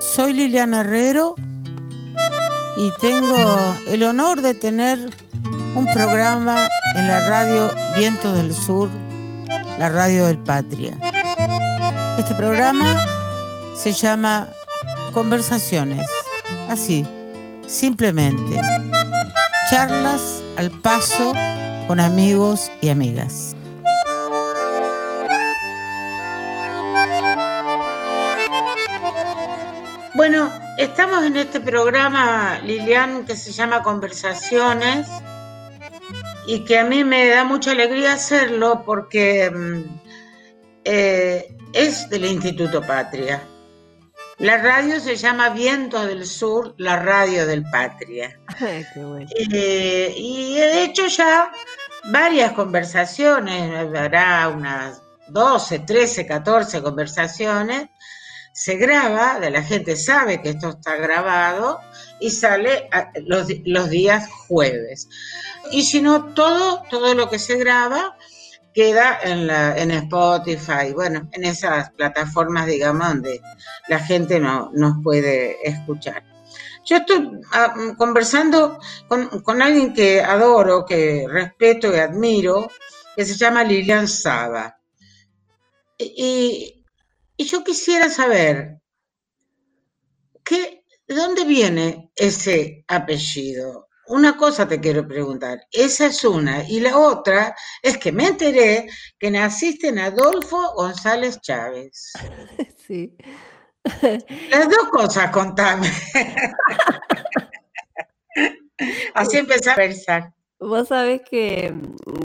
Soy Liliana Herrero y tengo el honor de tener un programa en la radio Viento del Sur, la radio del Patria. Este programa se llama Conversaciones, así, simplemente. Charlas al paso con amigos y amigas. Bueno, estamos en este programa, Lilian, que se llama Conversaciones y que a mí me da mucha alegría hacerlo porque mm, eh, es del Instituto Patria. La radio se llama Viento del Sur, la radio del Patria. Eh, y he hecho ya varias conversaciones, habrá unas 12, 13, 14 conversaciones se graba, la gente sabe que esto está grabado y sale los, los, días jueves. Y si no, todo, todo lo que se graba queda en, la, en Spotify, bueno, en esas plataformas, digamos, donde la gente no, nos puede escuchar. Yo estoy ah, conversando con, con, alguien que adoro, que respeto y admiro, que se llama Lilian Saba. Y, y yo quisiera saber, ¿qué, ¿de dónde viene ese apellido? Una cosa te quiero preguntar, esa es una, y la otra es que me enteré que naciste en Adolfo González Chávez. Sí. Las dos cosas, contame. Así empecé a pensar. Vos sabés que,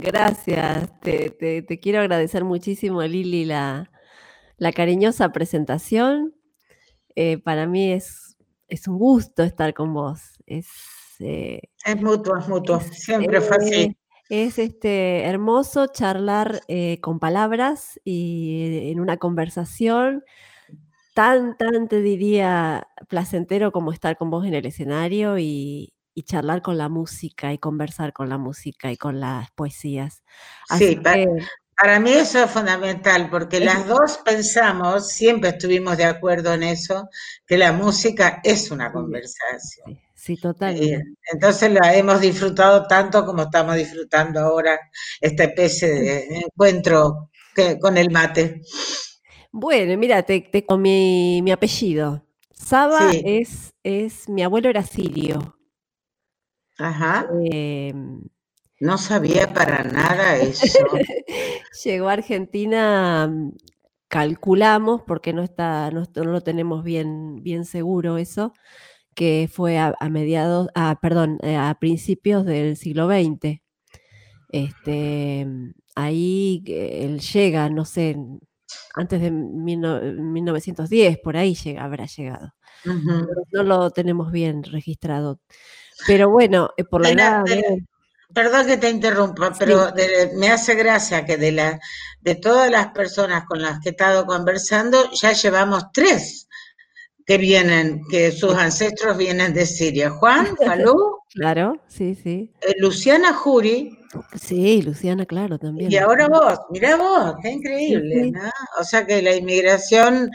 gracias, te, te quiero agradecer muchísimo, Lili, la, la cariñosa presentación. Eh, para mí es, es, un gusto estar con vos. Es, eh, es mutuo, es mutuo. Siempre fue así. Eh, es este, hermoso charlar con palabras y en una conversación tan, tan, te diría, placentero como estar con vos en el escenario y, y charlar con la música y conversar con la música y con las poesías. sí, para mí eso es fundamental, porque las dos pensamos, siempre estuvimos de acuerdo en eso, que la música es una conversación. Sí, totalmente. entonces la hemos disfrutado tanto como estamos disfrutando ahora esta especie de encuentro con el mate. Bueno, mira, te, con mi, apellido. Saba es, es, mi abuelo era sirio. Ajá. Em, no sabía para nada eso. Llegó a Argentina, calculamos, porque no está, no, lo tenemos bien, bien seguro eso, que fue a, mediados, a, perdón, eh, a principios del siglo XX. Este, ahí él llega, no sé, antes de 1910, por ahí llega, habrá llegado. No lo tenemos bien registrado. Pero bueno, eh, por la edad... Perdón que te interrumpa, pero me hace gracia que de, la, de todas las personas con las que he estado conversando, ya llevamos tres que vienen, que sus ancestros vienen de Siria. Juan, Falú. Claro, sí, sí. Eh, Luciana Juri. Sí, Luciana, claro, también. Y ahora vos, mirá vos, qué increíble, ¿no? O sea que la inmigración,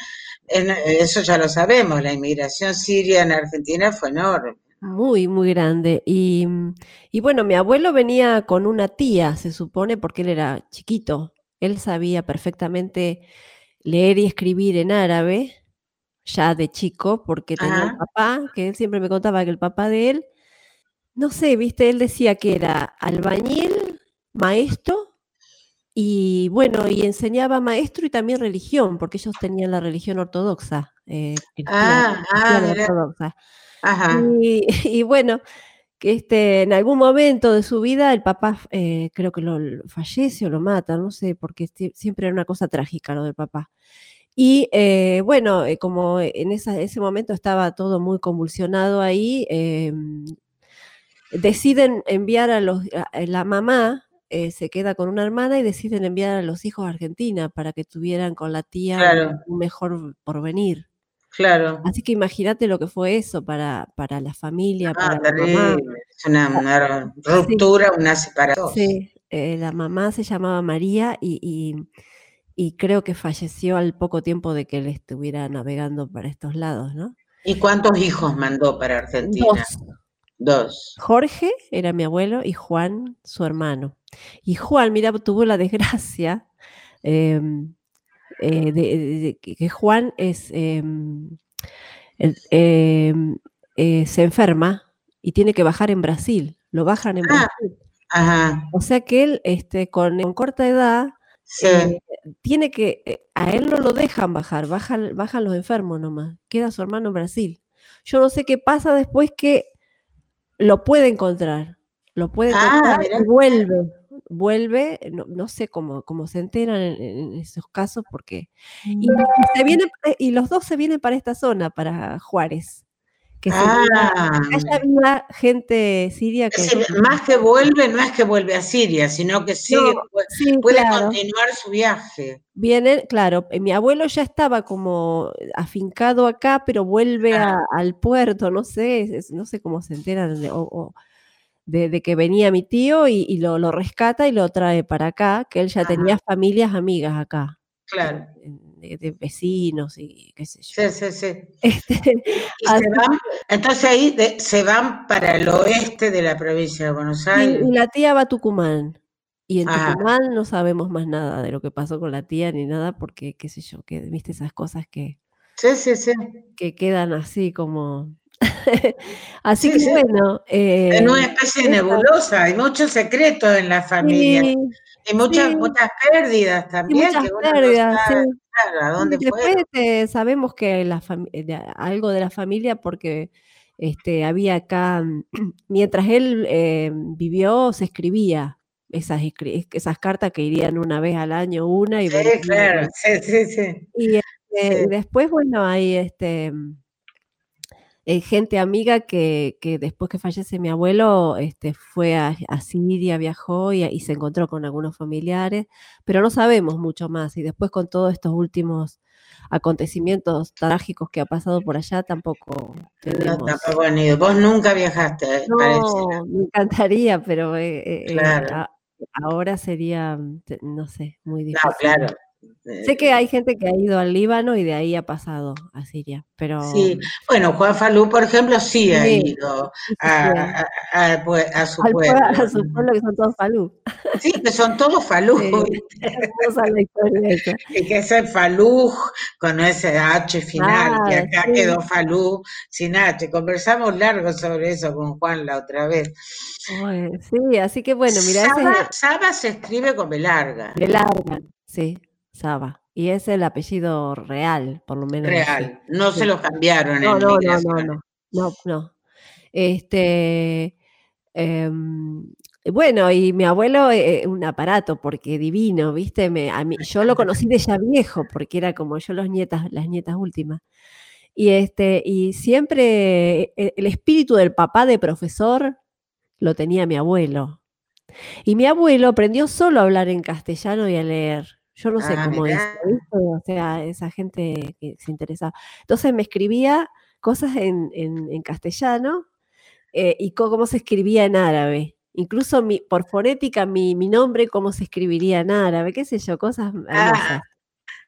eso ya lo sabemos, la inmigración siria en Argentina fue enorme. Muy, muy grande. Y, y, bueno, mi abuelo venía con una tía, se supone, porque él era chiquito. Él sabía perfectamente leer y escribir en árabe, ya de chico, porque tenía un papá, que él siempre me contaba que el papá de él, no sé, viste, él decía que era albañil, maestro, y bueno, y enseñaba maestro y también religión, porque ellos tenían la religión ortodoxa. Eh, ah, ah, ortodoxa. Y, bueno, que este, en algún momento de su vida el papá eh, creo que lo, fallece o lo mata, no sé, porque siempre era una cosa trágica lo del papá. Y eh, bueno, eh, como en ese momento estaba todo muy convulsionado ahí, em, deciden enviar a los, la mamá se queda con una hermana y deciden enviar a los hijos a Argentina para que tuvieran con la tía un mejor porvenir. Claro. Así que imagínate lo que fue eso para, para la familia, ah, para terrible. la mamá. Es una, ruptura, una separación. Sí, eh, la mamá se llamaba María y, y creo que falleció al poco tiempo de que él estuviera navegando para estos lados, ¿no? ¿Y cuántos hijos mandó para Argentina? Dos. Dos. Jorge era mi abuelo y Juan su hermano. Y Juan, mira, tuvo la desgracia em, eh, de, que Juan es, em, em, eh, se enferma y tiene que bajar en Brasil. Lo bajan en ah, Brasil. Ajá. O sea que él, este, con, corta edad, eh, tiene que, a él no lo dejan bajar, bajan, bajan los enfermos nomás. Queda su hermano en Brasil. Yo no sé qué pasa después que lo puede encontrar. Lo puede ah, encontrar y vuelve. Vuelve, no, sé cómo, cómo, se enteran en, esos casos, porque. Y, se viene, y los dos se vienen para esta zona, para Juárez. Que ah, había gente siria que. más que vuelve, no es que vuelve a Siria, sino que sigue, puede continuar su viaje. Vienen, claro, eh, mi abuelo ya estaba como afincado acá, pero vuelve al puerto, no sé, no sé cómo se enteran de, de, que venía mi tío y, lo, lo, rescata y lo trae para acá, que él ya tenía familias amigas acá. Claro de, vecinos y qué sé yo. Sí, sí, sí. Este, entonces ahí se van para el oeste de la provincia de Buenos Aires. Y, la tía va a Tucumán. Y en Tucumán no sabemos más nada de lo que pasó con la tía ni nada porque, qué sé yo, que viste esas cosas que, sí, sí, sí. que quedan así como... así que bueno... en una eh, especie nebulosa, hay muchos secretos en la familia. Y muchas, muchas pérdidas también. muchas pérdidas, Después sabemos que la algo de la familia porque este, había acá, mientras él eh, vivió, se escribía esas, esas cartas que irían una vez al año, una y Sí, claro, sí, sí, sí. Y, este, después, bueno, hay este eh, gente amiga que, después que fallece mi abuelo este, fue a, Siria, viajó y, se encontró con algunos familiares, pero no sabemos mucho más. Y después con todos estos últimos acontecimientos trágicos que ha pasado por allá, tampoco tenemos. No, tampoco ido. Vos nunca viajaste. No, me encantaría, pero eh, eh, ahora sería, no sé, muy difícil. No, claro. Sé que hay gente que ha ido al Líbano y de ahí ha pasado a Siria, pero... Sí, bueno, Juan Falú, por ejemplo, sí, ha ido a, su pueblo. A su pueblo, que son todos Falú. Sí, que son todos Falú. y que ese Falú con ese H final, que acá quedó Falú sin H. Conversamos largo sobre eso con Juan la otra vez. sí, así que bueno, mira... Saba, se escribe con B larga. B larga, sí. Saba. Y es el apellido real, por lo menos. Real, no se lo cambiaron. No, no, no, no, no, no, Este, em, bueno, y mi abuelo, eh, un aparato, porque divino, ¿viste? Me, a mí, yo lo conocí de ya viejo, porque era como yo los nietas, las nietas últimas. Y, este, y siempre eh, el espíritu del papá de profesor lo tenía mi abuelo. Y mi abuelo aprendió solo a hablar en castellano y a leer. Yo no sé ah, cómo es, o sea, esa gente que se interesaba. Entonces me escribía cosas en, castellano eh, y cómo se escribía en árabe. Incluso mi, por fonética, mi, mi, nombre, cómo se escribiría en árabe, qué sé yo, cosas ah,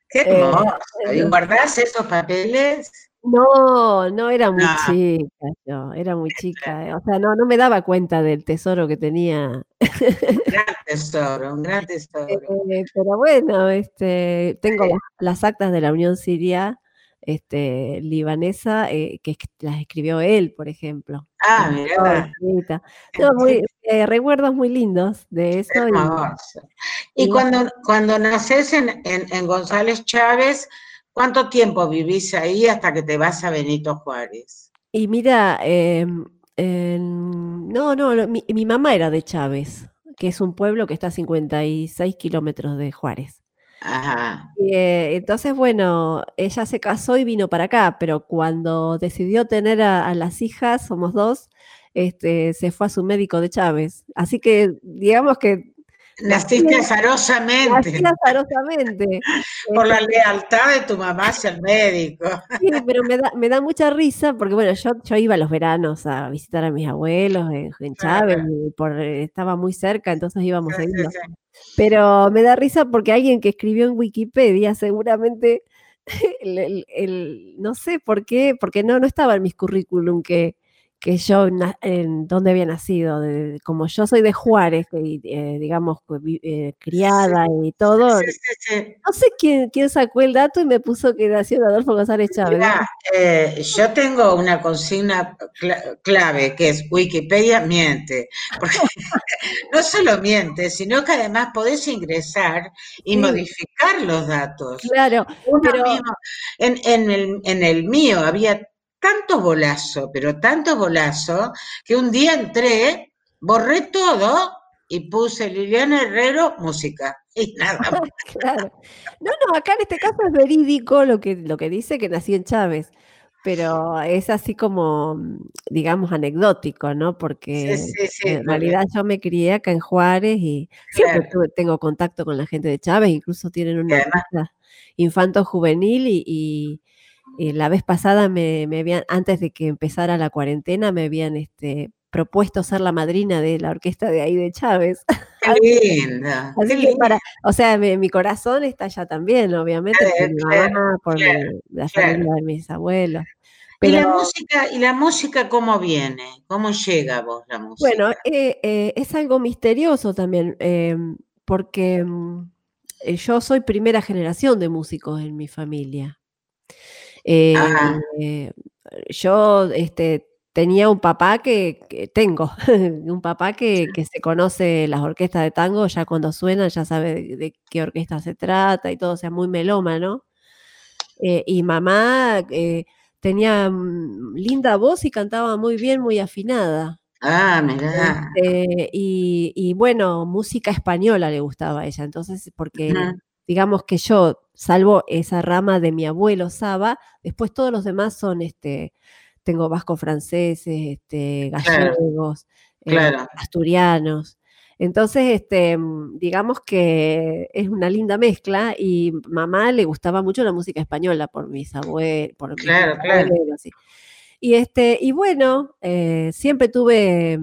¡Qué eh, hermoso! ¿Y guardás esos papeles? No, no era muy chica, yo, era muy chica. Eh, o sea, no, no me daba cuenta del tesoro que tenía. Un gran tesoro, un gran tesoro. Eh, pero bueno, este, tengo las, actas de la Unión Siria este, libanesa eh, que las escribió él, por ejemplo. Ah, mira. recuerdos muy lindos de eso. Y, cuando, cuando naces en, en González Chávez, ¿Cuánto tiempo vivís ahí hasta que te vas a Benito Juárez? Y mira, em, no, no, mi, mamá era de Chávez, que es un pueblo que está a 56 kilómetros de Juárez. Ajá. Eh, entonces, bueno, ella se casó y vino para acá, pero cuando decidió tener a, las hijas, somos dos, este, se fue a su médico de Chávez. Así que digamos que Naciste azarosamente. Nací azarosamente. Por la este lealtad de tu mamá hacia el médico. Sí, pero me da, me da mucha risa porque, bueno, yo, yo iba los veranos a visitar a mis abuelos en, Chávez, por, estaba muy cerca, entonces íbamos a ir. Pero me da risa porque alguien que escribió en Wikipedia seguramente, el, no sé por qué, porque no, no estaba en mis currículum que que yo en dónde había nacido, como yo soy de Juárez, eh, digamos, eh, criada y todo, no sé quién, quién sacó el dato y me puso que nació Adolfo González Chávez. Eh, yo tengo una consigna clave que es Wikipedia miente, porque no solo miente, sino que además podés ingresar y modificar los datos. Claro, pero... en, en, el, en el mío había tanto bolazo, pero tanto bolazo, que un día entré, borré todo y puse Liliana Herrero música. Y nada claro. No, no, acá en este caso es verídico lo que, lo que dice que nací en Chávez, pero es así como, digamos, anecdótico, ¿no? Porque en realidad yo me crié acá en Juárez y siempre tengo contacto con la gente de Chávez, incluso tienen una infanto juvenil y eh, la vez pasada me, habían, antes de que empezara la cuarentena, me habían este, propuesto ser la madrina de la orquesta de ahí de Chávez. Qué linda. o sea, mi, corazón está allá también, obviamente, por mi mamá, por la familia de mis abuelos. ¿Y la música, y la música cómo viene? ¿Cómo llega a vos la música? Bueno, eh, eh, es algo misterioso también, em, porque mm, yo soy primera generación de músicos en mi familia. Eh, yo este, tenía un papá que, tengo, un papá que, se conoce las orquestas de tango, ya cuando suenan ya sabe de, qué orquesta se trata y todo, o sea, muy melómano. Eh, y mamá eh, tenía mm, linda voz y cantaba muy bien, muy afinada. Ah, mira. Este, y, bueno, música española le gustaba a ella, entonces, porque digamos que yo, salvo esa rama de mi abuelo Saba, después todos los demás son, este, tengo vasco franceses, este, gallegos, eh, asturianos. Entonces, este, mm, digamos que es una linda mezcla y mamá le gustaba mucho la música española por mis abuelos, por claro, claro. Y este, y bueno, eh, siempre tuve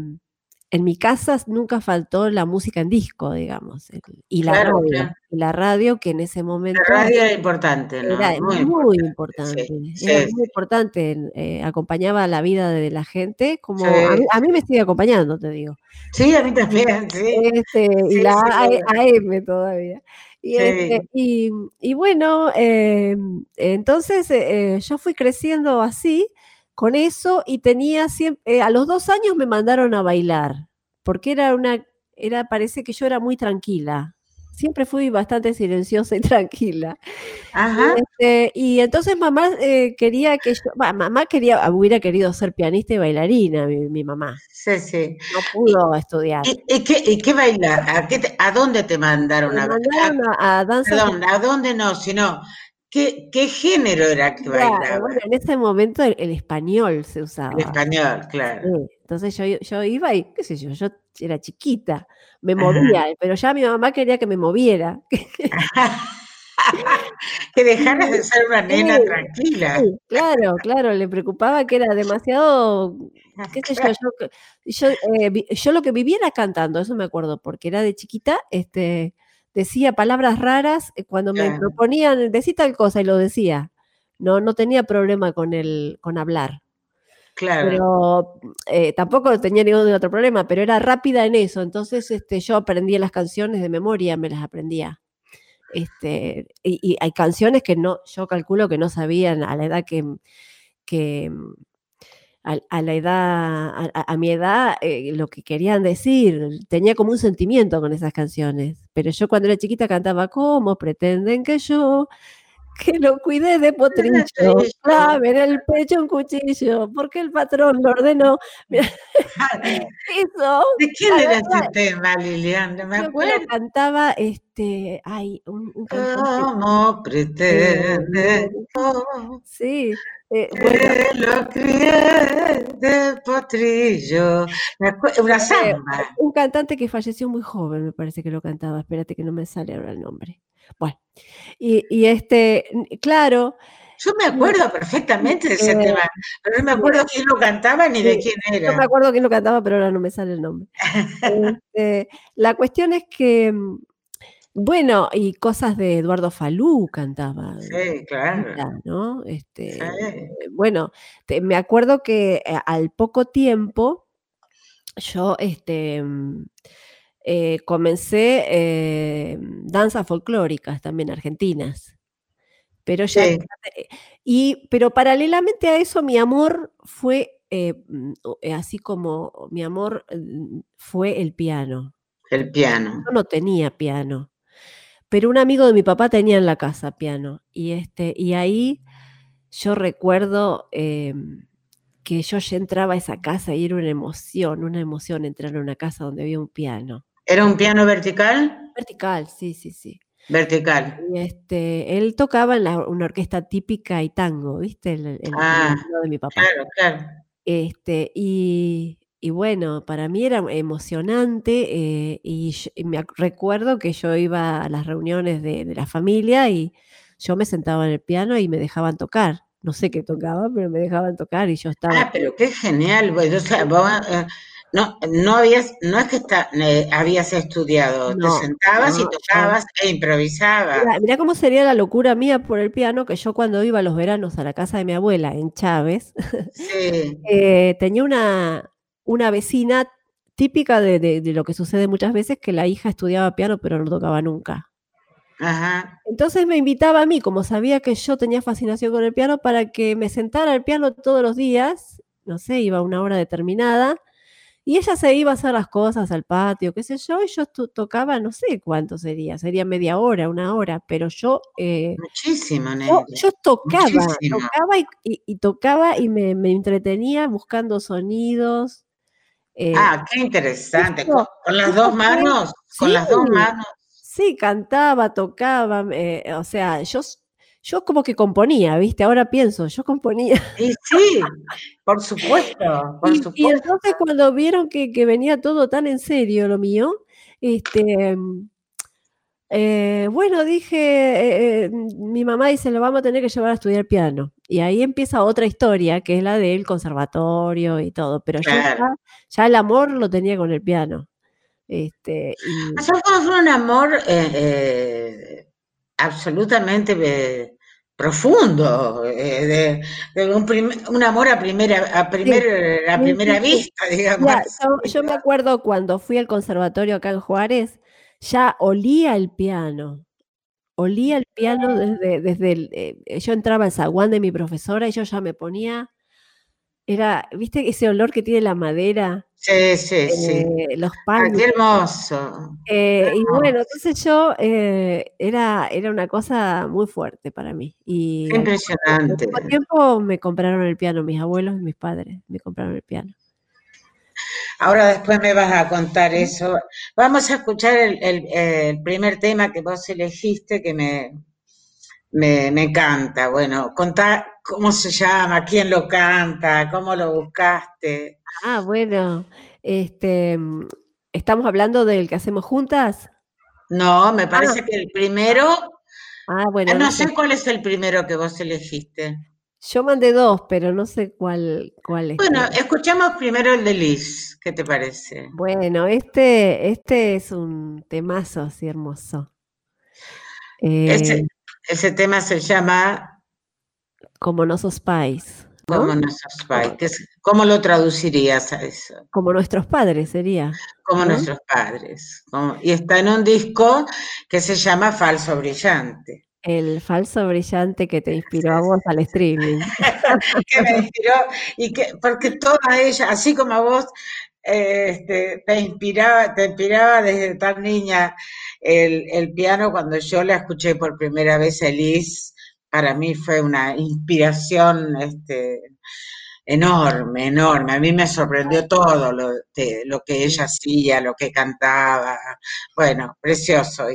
en mi casa nunca faltó la música en disco, digamos, y la radio, la radio que en ese momento la radio era importante, ¿no? Era muy, importante, era muy importante, eh, acompañaba la vida de la gente, como a mí, me sigue acompañando, te digo. Sí, a mí también, sí. Este, y la AM todavía. Y, este, y, bueno, em, entonces eh, yo fui creciendo así, con eso y tenía siempre, eh, a los dos años me mandaron a bailar, porque era una, era, parece que yo era muy tranquila. Siempre fui bastante silenciosa y tranquila. Ajá. Este, y entonces mamá eh, quería que yo, mamá quería, hubiera querido ser pianista y bailarina, mi, mamá. Sí, sí. No pudo estudiar. ¿Y, qué, y qué bailar? ¿A, ¿A, dónde te mandaron a bailar? A, danza. Perdón, ¿a dónde no? Sino, ¿Qué, género era que bailaba? Bueno, en ese momento el, español se usaba. El español, claro. Entonces yo, yo, iba y, qué sé yo, yo era chiquita, me movía, pero ya mi mamá quería que me moviera. que dejaras de ser una nena tranquila. claro, claro, le preocupaba que era demasiado, qué sé yo, yo, eh, yo, lo que vivía era cantando, eso me acuerdo, porque era de chiquita, este, decía palabras raras eh, cuando me proponían, decir tal cosa y lo decía. No, no tenía problema con el, con hablar. Claro. Pero eh, tampoco tenía ningún otro problema, pero era rápida en eso. Entonces este, yo aprendía las canciones de memoria, me las aprendía. Este, y, hay canciones que no, yo calculo que no sabían a la edad que, que a, la edad, a, mi edad, eh, lo que querían decir, tenía como un sentimiento con esas canciones. Pero yo cuando era chiquita cantaba, ¿cómo pretenden que yo que lo cuide de potrillo, clave en el pecho un cuchillo, porque el patrón lo ordenó. Eso. ¿De quién era ese tema, Liliana? Me acuerdo. cantaba este, ay, un, un ¿Cómo pretende? Sí, Eh, lo crié de potrillo. Una samba. un cantante que falleció muy joven, me parece que lo cantaba. Espérate que no me sale ahora el nombre. Bueno, y, y este, claro, yo me acuerdo perfectamente de ese eh, tema, pero no me acuerdo quién lo cantaba ni de quién era. No me acuerdo quién lo cantaba, pero ahora no me sale el nombre. Este, la cuestión es que, mm, bueno, y cosas de Eduardo Falú cantaba. Sí, claro. ¿no? Este, Bueno, me acuerdo que eh, al poco tiempo yo este, mm, eh, comencé danzas folclóricas también argentinas. Pero ya. Y, pero paralelamente a eso, mi amor fue eh, mm, eh, así como mi amor mm, fue el piano. El piano. Yo no tenía piano. Pero un amigo de mi papá tenía en la casa piano. Y, este, y ahí yo recuerdo em, que yo ya entraba a esa casa y era una emoción, una emoción entrar a una casa donde había un piano. ¿Era un piano vertical? Vertical, sí, sí, sí. Vertical. Y este, él tocaba en una orquesta típica y tango, ¿viste? El, ah, de mi papá. Claro, claro. Este, y, bueno, para mí era emocionante eh, y, me recuerdo que yo iba a las reuniones de, la familia y yo me sentaba en el piano y me dejaban tocar. No sé qué tocaba, pero me dejaban tocar y yo estaba... Ah, pero qué genial. Pues, o sea, vos, eh, no, no habías, no es que está, eh, habías estudiado, te sentabas y tocabas e improvisabas. Mira, cómo sería la locura mía por el piano, que yo cuando iba los veranos a la casa de mi abuela en Chávez, eh, tenía una, una vecina típica de, lo que sucede muchas veces, que la hija estudiaba piano pero no tocaba nunca. Ajá. Entonces me invitaba a mí, como sabía que yo tenía fascinación con el piano, para que me sentara al piano todos los días, no sé, iba a una hora determinada, y ella se iba a hacer las cosas al patio, qué sé yo, y yo tocaba, no sé cuánto sería, sería media hora, una hora, pero yo... Eh, Muchísimo, yo, tocaba, tocaba y, tocaba y me, entretenía buscando sonidos. Eh, ah, qué interesante. ¿Con, las dos manos? ¿Con las dos manos? Sí, cantaba, tocaba, eh, o sea, yo yo como que componía, ¿viste? Ahora pienso, yo componía. Sí, sí, por supuesto, por y, supuesto. Y entonces cuando vieron que, venía todo tan en serio lo mío, este, eh, bueno, dije, mi mamá dice, lo vamos a tener que llevar a estudiar piano. Y ahí empieza otra historia, que es la del conservatorio y todo, pero ya, ya, el amor lo tenía con el piano. Este, y... fue un amor absolutamente eh, profundo, eh, de, un, amor a primera, a primer, a primera vista, digamos. yo, me acuerdo cuando fui al conservatorio acá en Juárez, ya olía el piano. Olía el piano desde, desde el, eh, yo entraba al zaguán de mi profesora y yo ya me ponía era, ¿viste ese olor que tiene la madera? Sí, sí, sí. Eh, los palos. qué hermoso. Eh, y bueno, entonces yo, eh, era, era una cosa muy fuerte para mí. Y qué impresionante. Al tiempo me compraron el piano, mis abuelos y mis padres me compraron el piano. Ahora después me vas a contar eso. Vamos a escuchar el primer tema que vos elegiste, que me, me, encanta. Bueno, contá cómo se llama, quién lo canta, cómo lo buscaste. Ah, bueno, este, ¿estamos hablando del que hacemos juntas? No, me parece ah. que el primero. Ah, bueno. No, sé cuál es el primero que vos elegiste. Yo mandé dos, pero no sé cuál, cuál es. Bueno, escuchamos primero el de Liz, ¿qué te parece? Bueno, este, este es un temazo así hermoso. Eh, ese tema se llama... Como no sos pais. Como no sos pais. ¿Cómo lo traducirías a eso? Como nuestros padres sería. Como nuestros padres. y está en un disco que se llama Falso Brillante. El falso brillante que te inspiró a vos al streaming. que me inspiró, y que, porque toda ella, así como a vos, este, te inspiraba, te inspiraba desde tan niña el, piano cuando yo la escuché por primera vez Elise, para mí fue una inspiración este, enorme, enorme. A mí me sorprendió todo lo, lo que ella hacía, lo que cantaba. Bueno, precioso.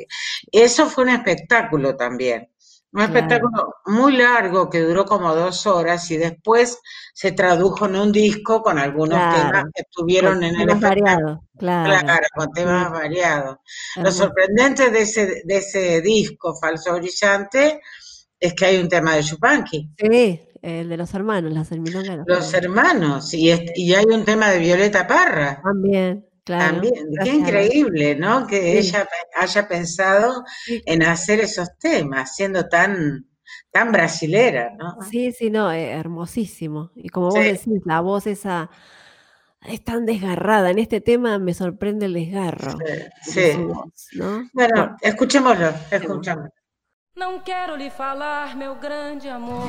Eso fue un espectáculo también. Un espectáculo muy largo que duró como dos horas y después se tradujo en un disco con algunos temas que estuvieron en el espectáculo. Claro, claro, con temas variados. Lo sorprendente de ese, de ese disco, Falso Brillante, es que hay un tema de Chupanqui. Sí, el de los hermanos, las hermanos. Los hermanos, y, y hay un tema de Violeta Parra. También. También, qué increíble, ¿no? Que ella haya pensado en hacer esos temas, siendo tan, tan brasilera, ¿no? Sí, sí, no, eh, hermosísimo. Y como vos decís, la voz esa es tan desgarrada. En este tema me sorprende el desgarro. Sí. Bueno, escuchémoslo, escuchamos. No quiero le falar, meu grande amor,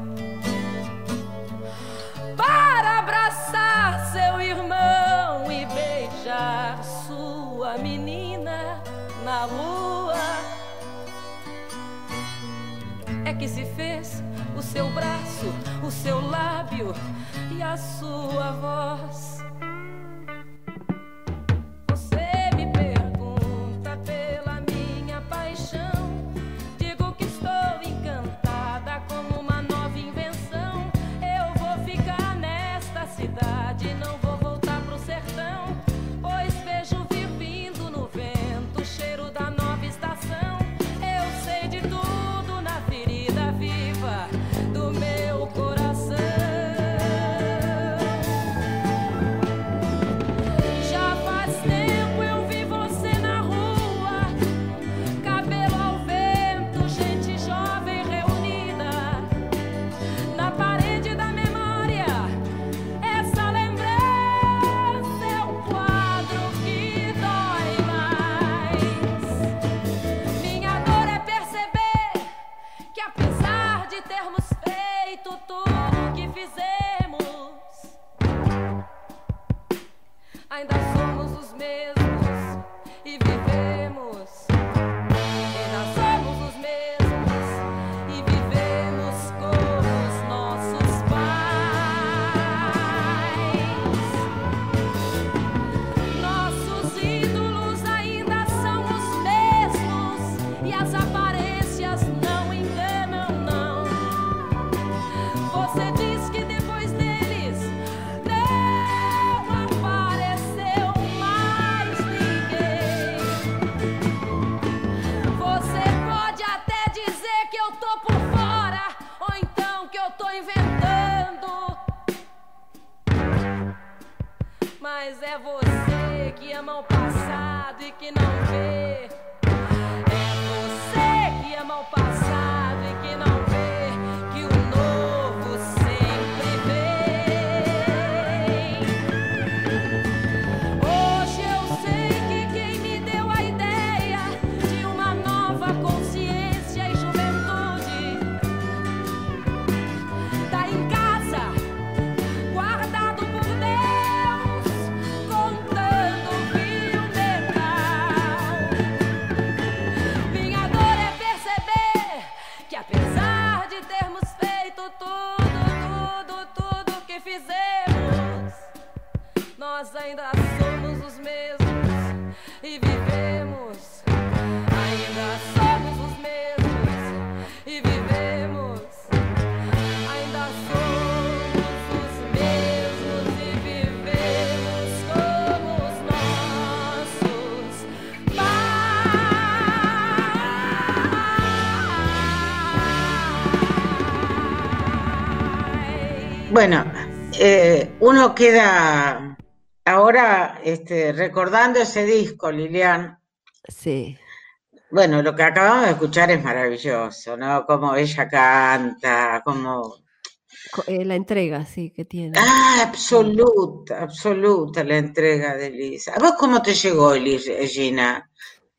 Para abraçar seu irmão e beijar sua menina na rua é que se fez o seu braço, o seu lábio e a sua voz. somos os mesmos. chamam passado e que não ainda somos os mesmos e vivemos. Ainda somos os mesmos e vivemos. Ainda somos os mesmos e vivemos como os nossos pais. Bueno. Eh, uno queda ahora este, recordando ese disco, Lilian. Sí. Bueno, lo que acabamos de escuchar es maravilloso, ¿no? Como ella canta, como... Eh, la entrega, sí, que tiene. Ah, absoluta, absoluta la entrega de Elisa. ¿A vos cómo te llegó, Gina?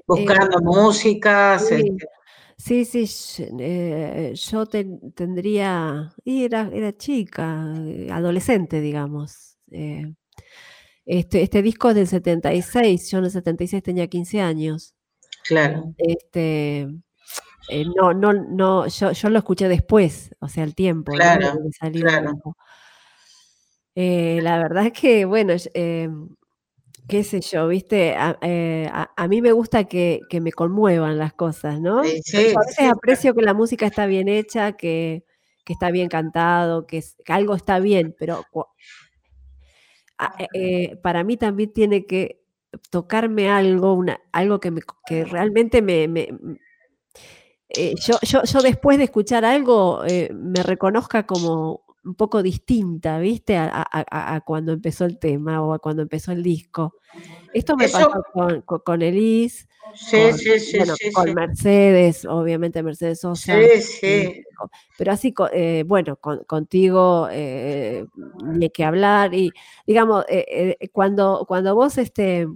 Buscando eh, música. Sí, sí, sí eh, yo tendría, y era, era chica, adolescente, digamos. Este, este disco es del 76, yo en el 76 tenía 15 años. Claro. Este, eh, no, no, no, yo, yo, lo escuché después, o sea, el tiempo. Claro, eh, la verdad es que, bueno, eh, qué sé yo, viste, a, mí me gusta que, me conmuevan las cosas, ¿no? a veces aprecio que la música está bien hecha, que, está bien cantado, que, que, algo está bien, pero para mí también tiene que tocarme algo, una, algo que, me, que realmente me... Eh, yo, yo, yo, después de escuchar algo eh, me reconozca como un poco distinta, ¿viste? A, cuando empezó el tema o a cuando empezó el disco. Esto me pasó con, con, Elise, con, Mercedes, obviamente Mercedes Sosa. Sí, sí. Pero así, bueno, contigo eh, ni que hablar. Y digamos, cuando, cuando vos, este,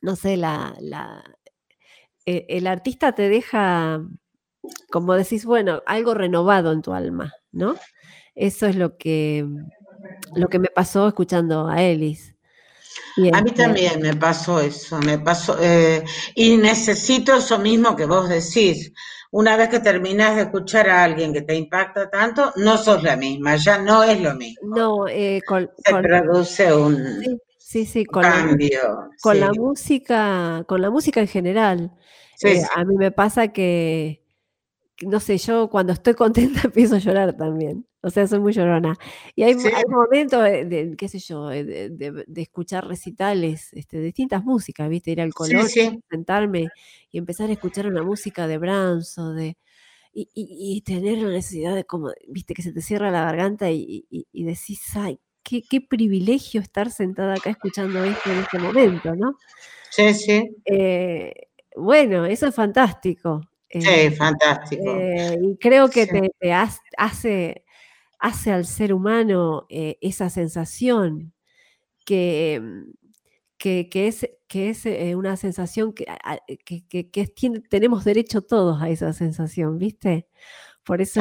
no sé, la, la e, el artista te deja, como decís, bueno, algo renovado en tu alma, ¿no? Eso es lo que, lo que me pasó escuchando a Ellis. a mí este también me pasó eso, me pasó, eh, y necesito eso mismo que vos decís. Una vez que terminas de escuchar a alguien que te impacta tanto, no sos la misma, ya no es lo mismo. No, eh, se produce un, sí, sí, con cambio. La, con la música, con la música en general. Eh, a mí me pasa que, no sé, yo cuando estoy contenta empiezo a llorar también. O sea, soy muy llorona. Y hay, momentos, de, qué sé yo, de, escuchar recitales este, de distintas músicas, ¿viste? Ir al color, sentarme y empezar a escuchar una música de Brahms o de... Y, tener la necesidad de como, viste, que se te cierra la garganta y, y decís, ay, qué, qué, privilegio estar sentada acá escuchando esto en este momento, ¿no? Sí, sí. Eh, bueno, eso es fantástico. Sí, eh, fantástico. Eh, y creo que te, hace, hace al ser humano eh, esa sensación que, mm, que, es, que es una sensación que, que, tenemos derecho todos a esa sensación, ¿viste? Por eso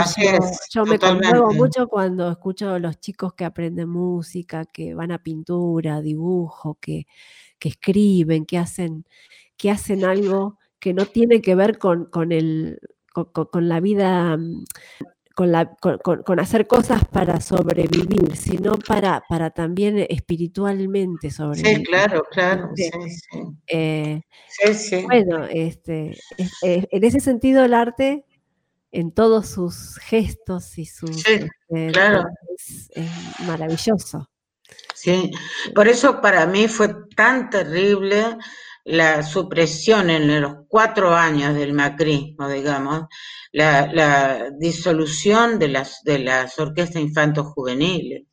yo, me conmuevo mucho cuando escucho a los chicos que aprenden música, que van a pintura, dibujo, que, que escriben, que hacen, que hacen algo que no tiene que ver con, con el, con, la vida, mm, con, la, con, hacer cosas para sobrevivir, sino para, para también espiritualmente sobrevivir. Sí, claro, claro. Eh, sí, sí. Bueno, este, en ese sentido el arte, en todos sus gestos y sus... Este, claro. es maravilloso. Sí, por eso para mí fue tan terrible la supresión en los cuatro años del macrismo, digamos, la, disolución de las, de las orquestas infantos juveniles.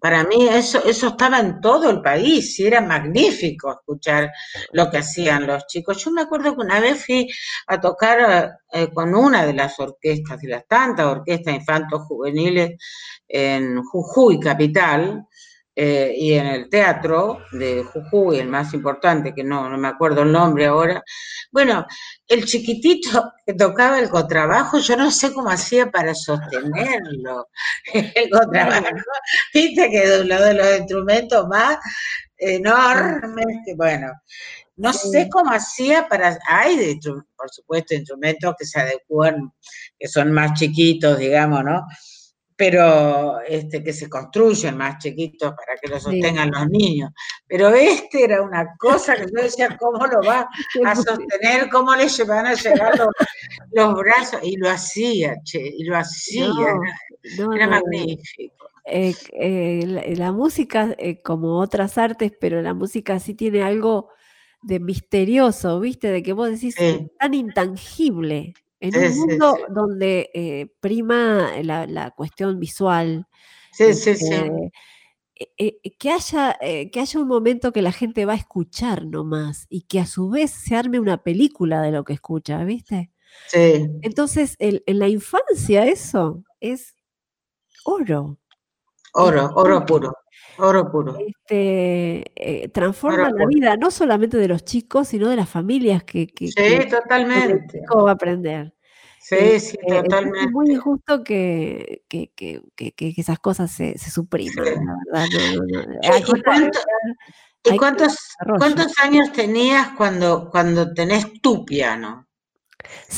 Para mí eso, eso estaba en todo el país y era magnífico escuchar lo que hacían los chicos. Yo me acuerdo que una vez fui a tocar eh, con una de las orquestas, de las tantas orquestas infantos juveniles en Jujuy, capital, eh, y en el teatro de Jujuy, el más importante, que no, no me acuerdo el nombre ahora. Bueno, el chiquitito que tocaba el contrabajo, yo no sé cómo hacía para sostenerlo, el contrabajo. Viste que es uno de los instrumentos más enormes, que bueno, no sé cómo hacía para, hay por supuesto instrumentos que se adecuan, que son más chiquitos, digamos, ¿no? Pero este, que se construyen más chiquitos para que lo sostengan los niños. Pero este era una cosa que yo decía, ¿cómo lo va a sostener? ¿Cómo le van a llegar los, brazos? Y lo hacía, che, y lo hacía. era, magnífico. Eh, eh, la, música, eh, como otras artes, pero la música sí tiene algo de misterioso, ¿viste? De que vos decís, tan intangible. En un mundo donde eh, prima la, cuestión visual, Sí, sí, sí. Este, que, haya, que haya un momento que la gente va a escuchar nomás y que a su vez se arme una película de lo que escucha, ¿viste? Sí. Entonces, en la infancia eso es oro. Oro, oro puro. Oro puro. Este, eh, transforma la vida no solamente de los chicos, sino de las familias que, que, sí, totalmente. va a aprender. Sí, sí, este, totalmente. Es muy injusto que, que, esas cosas se, se supriman, la verdad. ¿Y, cuántos, cuántos años tenías cuando, cuando tenés tu piano?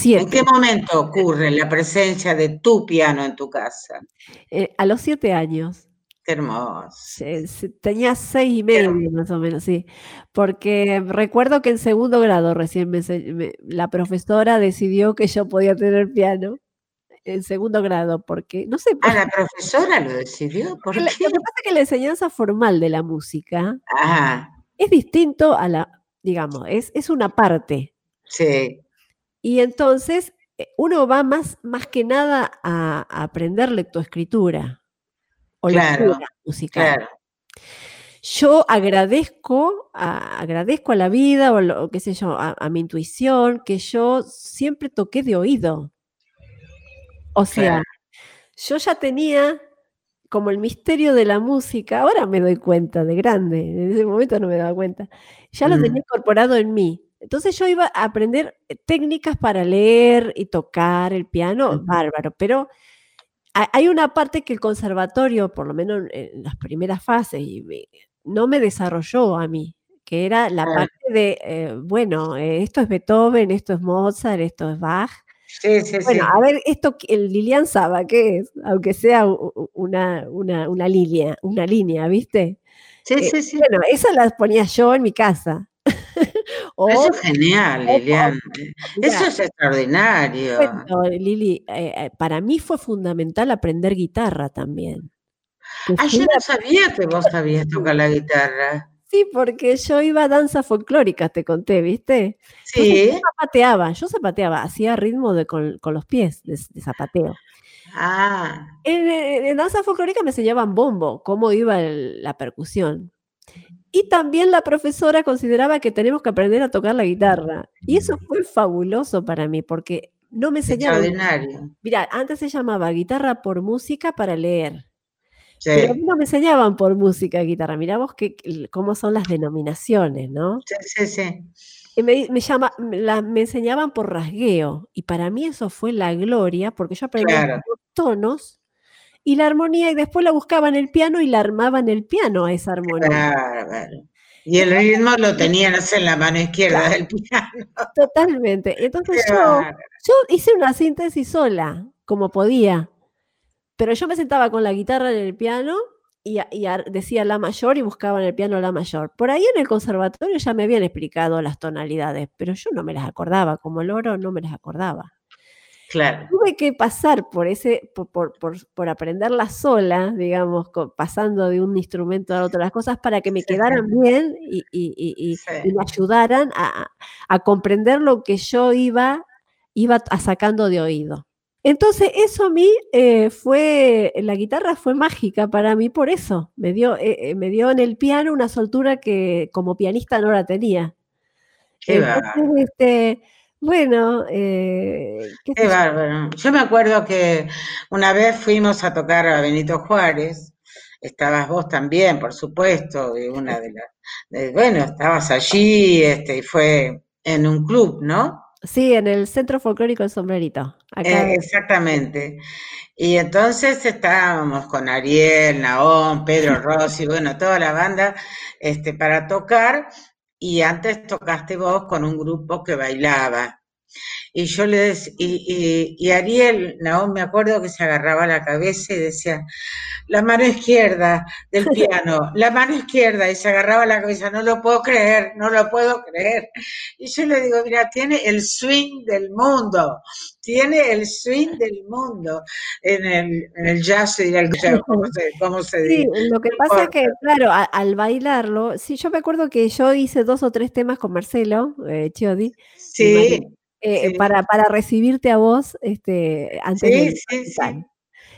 ¿En qué momento ocurre la presencia de tu piano en tu casa? Eh, a los siete años. Qué hermoso. tenía seis y medio más o menos, sí. Porque recuerdo que en segundo grado recién la profesora decidió que yo podía tener piano en segundo grado, porque no sé. Ah, la profesora lo decidió. ¿Por qué? Lo que pasa es que la enseñanza formal de la música es distinto a la, digamos, es, es una parte. Sí. Y entonces eh, uno va más, más que nada a, a aprender lectoescritura o claro, musical. Yo agradezco a, agradezco a la vida o lo, qué sé yo, a, mi intuición, que yo siempre toqué de oído. O sea, yo ya tenía como el misterio de la música, ahora me doy cuenta de grande, en ese momento no me daba cuenta, ya lo tenía incorporado en mí. Entonces yo iba a aprender eh, técnicas para leer y tocar el piano, bárbaro, pero hay una parte que el conservatorio, por lo menos en las primeras fases, no me desarrolló a mí, que era la parte de, eh, bueno, eh, esto es Beethoven, esto es Mozart, esto es Bach. Sí, sí, bueno, a ver, esto el Lilian Saba, ¿qué es? Aunque sea una, una, línea, una línea, ¿viste? Sí, eh, sí, sí. Bueno, esas las ponía yo en mi casa. Eso es genial, Lilian. Eso es extraordinario. Lili, eh, eh, para mí fue fundamental aprender guitarra también. Ah, yo no sabía que vos sabías tocar la guitarra. Sí, porque yo iba a danza folclórica, te conté, ¿viste? Sí. yo zapateaba, yo zapateaba, hacía ritmo de, con, los pies de, zapateo. Ah. En, danza folclórica me enseñaban bombo, cómo iba la percusión. Y también la profesora consideraba que tenemos que aprender a tocar la guitarra. Y eso fue fabuloso para mí, porque no me enseñaba. Extraordinario. Mira, antes se llamaba guitarra por música para leer. Pero no me enseñaban por música guitarra. Miramos que, cómo son las denominaciones, ¿no? Sí, sí, sí. Y me, llama, me enseñaban por rasgueo. Y para mí eso fue la gloria, porque yo aprendí los tonos y la armonía y después la buscaba en el piano y la armaba en el piano a esa armonía. Claro, Y el ritmo lo tenían en la mano izquierda del piano. Totalmente. Entonces yo, hice una síntesis sola, como podía. Pero yo me sentaba con la guitarra en el piano y, decía la mayor y buscaba en el piano la mayor. Por ahí en el conservatorio ya me habían explicado las tonalidades, pero yo no me las acordaba, como el oro no me las acordaba. Claro. Tuve que pasar por ese, por, por, por, aprenderla sola, digamos, pasando de un instrumento a otro, las cosas para que me quedaran bien y, y, y, me ayudaran a, a, comprender lo que yo iba, iba sacando de oído. Entonces, eso a mí eh, fue, la guitarra fue mágica para mí por eso. Me dio, eh, eh, me dio en el piano una soltura que como pianista no la tenía. Qué este, bueno, eh, qué, bárbaro. Yo me acuerdo que una vez fuimos a tocar a Benito Juárez, estabas vos también, por supuesto, y una de las, bueno, estabas allí, este, y fue en un club, ¿no? Sí, en el Centro Folclórico del Sombrerito. Eh, exactamente. Y entonces estábamos con Ariel, Naón, Pedro Rossi, bueno, toda la banda, este, para tocar, y antes tocaste vos con un grupo que bailaba. Y yo le decía, y, y, Ariel, no me acuerdo que se agarraba la cabeza y decía, la mano izquierda del piano, la mano izquierda, y se agarraba la cabeza, no lo puedo creer, no lo puedo creer. Y yo le digo, mira, tiene el swing del mundo, tiene el swing del mundo en el, en el jazz y el ¿cómo se, cómo se dice? Sí, lo que pasa es que, claro, al bailarlo, sí, yo me acuerdo que yo hice dos o tres temas con Marcelo eh, Chiodi. Sí. Eh, para, para recibirte a vos este, antes sí, sí, sí.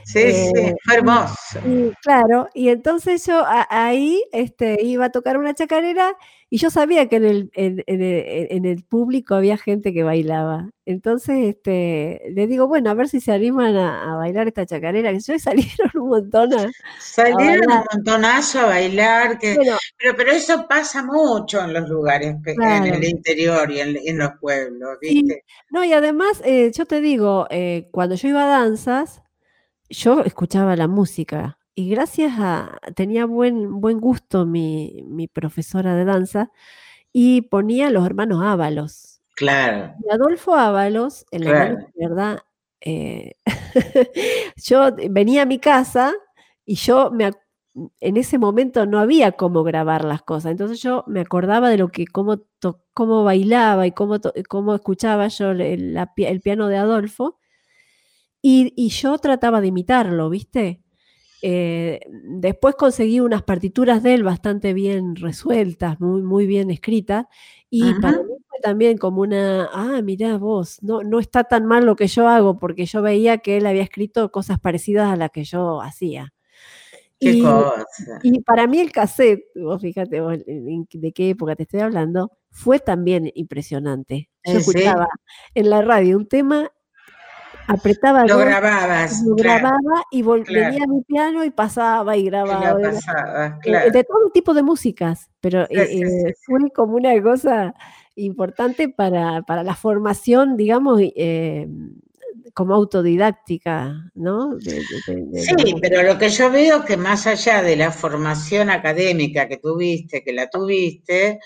Sí, sí, eh, fue hermoso. Y, claro, y entonces yo ahí este, iba a tocar una chacarera y yo sabía que en el, en, el, público había gente que bailaba. Entonces este, le digo, bueno, a ver si se animan a, bailar esta chacarera, que yo salieron un montón a, Salieron un montonazo a bailar, que, pero, pero eso pasa mucho en los lugares, en el interior y en, los pueblos, ¿viste? No, y además, eh, yo te digo, eh, cuando yo iba a danzas, yo escuchaba la música y gracias a, tenía buen, buen gusto mi, profesora de danza y ponía los hermanos Ábalos. Claro. Y Adolfo Ábalos, en la verdad, eh, yo venía a mi casa y yo me en ese momento no había cómo grabar las cosas, entonces yo me acordaba de lo que cómo, cómo bailaba y cómo, cómo escuchaba yo el, el piano de Adolfo y, yo trataba de imitarlo, ¿viste? Eh, después conseguí unas partituras de él bastante bien resueltas, muy, muy bien escritas, y para mí fue también como una, ah, mirá vos, no, no está tan mal lo que yo hago, porque yo veía que él había escrito cosas parecidas a las que yo hacía. y, y, para mí el cassette, vos fíjate de qué época te estoy hablando, fue también impresionante. Yo escuchaba en la radio un tema apretaba lo grababas lo grababa y venía a mi piano y pasaba y grababa eh, de todo tipo de músicas pero eh, eh, fue como una cosa importante para, la formación digamos como autodidáctica, ¿no? sí, pero lo que yo veo que más allá de la formación académica que tuviste, que la tuviste,